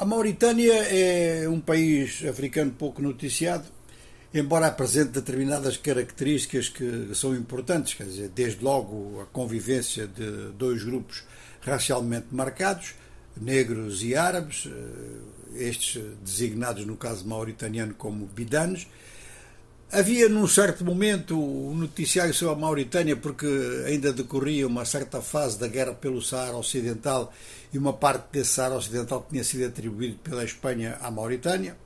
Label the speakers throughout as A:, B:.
A: A Mauritânia é um país africano pouco noticiado, embora apresente determinadas características que são importantes, quer dizer, desde logo a convivência de dois grupos racialmente marcados, negros e árabes, eh, estes designados no caso mauritaniano como bidanes. Havia num certo momento um noticiário sobre a Mauritânia porque ainda decorria uma certa fase da guerra pelo Saara Ocidental e uma parte desse Saara Ocidental tinha sido atribuído pela Espanha à Mauritânia.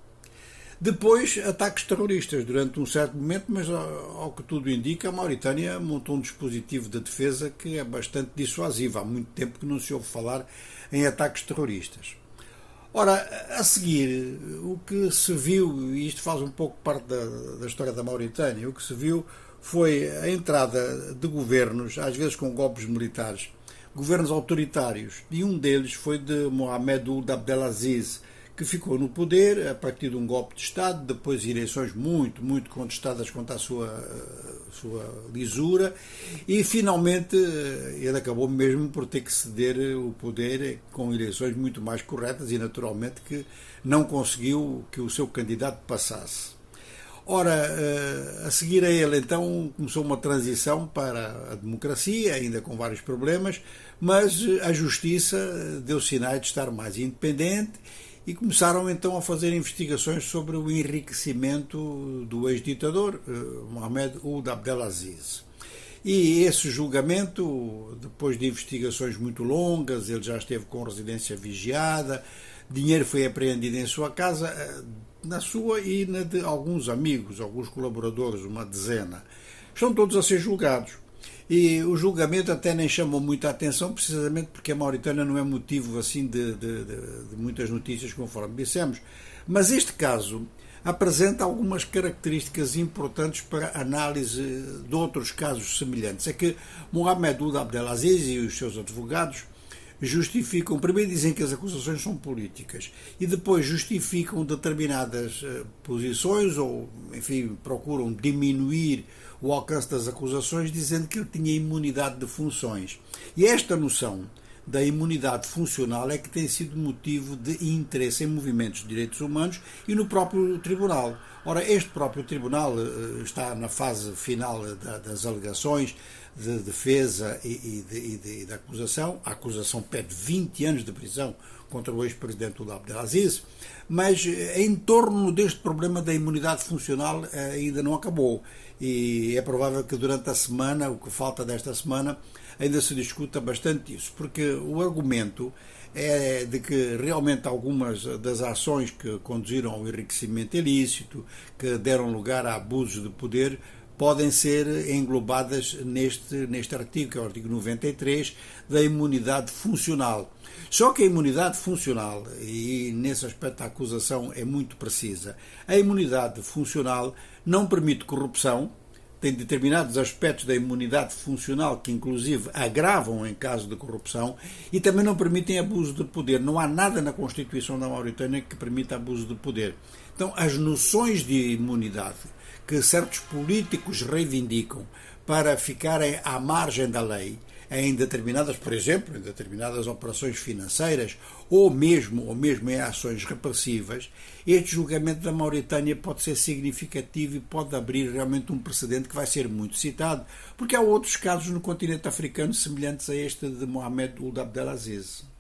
A: Depois, ataques terroristas durante um certo momento, mas ao que tudo indica, a Mauritânia montou um dispositivo de defesa que é bastante dissuasivo. Há muito tempo que não se ouve falar em ataques terroristas. Ora, a seguir, o que se viu, e isto faz um pouco parte da, da história da Mauritânia, o que se viu foi a entrada de governos, às vezes com golpes militares, governos autoritários, e um deles foi de Mohamed Abdelaziz, que ficou no poder a partir de um golpe de Estado, depois de eleições muito, muito contestadas quanto à sua, sua lisura, e finalmente eh, ele acabou mesmo por ter que ceder o poder com eleições muito mais corretas e naturalmente que não conseguiu que o seu candidato passasse. Ora, eh, a seguir a ele, então, começou uma transição para a democracia, ainda com vários problemas, mas a justiça deu sinais de estar mais independente e começaram então a fazer investigações sobre o enriquecimento do ex-ditador eh, Mohamed Ould Abdelaziz. E esse julgamento, depois de investigações muito longas, ele já esteve com residência vigiada, dinheiro foi apreendido em sua casa, eh, na sua e na de alguns amigos, alguns colaboradores, uma dezena. Estão todos a ser julgados. E o julgamento até nem chamou muita atenção, precisamente porque a Mauritânia não é motivo assim de, de, de, de muitas notícias, conforme dissemos. Mas este caso apresenta algumas características importantes para análise de outros casos semelhantes. É que Mohamed Abdelaziz e os seus advogados justificam, primeiro dizem que as acusações são políticas e depois justificam determinadas eh, posições ou, enfim, procuram diminuir o alcance das acusações dizendo que ele tinha imunidade de funções. E esta noção da imunidade funcional é que tem sido motivo de interesse em movimentos de direitos humanos e no próprio tribunal. Ora, este próprio tribunal eh, está na fase final das alegações de defesa e, e, de, e da acusação. A acusação pede 20 anos de prisão contra o ex-presidente Lula Abdelaziz, mas eh, em torno deste problema da imunidade funcional eh, ainda não acabou. E é provável que durante a semana, o que falta desta semana, ainda se discuta bastante isso, porque o argumento é de que realmente algumas das ações que conduziram ao enriquecimento ilícito, que deram lugar a abusos de poder, podem ser englobadas neste, neste artigo, que é o artigo 93, da imunidade funcional. Só que a imunidade funcional, e nesse aspecto a acusação é muito precisa, a imunidade funcional não permite corrupção, tem determinados aspectos da imunidade funcional que, inclusive, agravam em caso de corrupção e também não permitem abuso de poder. Não há nada na Constituição da Mauritânia que permita abuso de poder. Então, as noções de imunidade que certos políticos reivindicam para ficarem à margem da lei em determinadas, por exemplo, em determinadas operações financeiras ou mesmo ou mesmo em ações repressivas, este julgamento da Mauritânia pode ser significativo e pode abrir realmente um precedente que vai ser muito citado, porque há outros casos no continente africano semelhantes a este de Mohamed Ould Abdelaziz.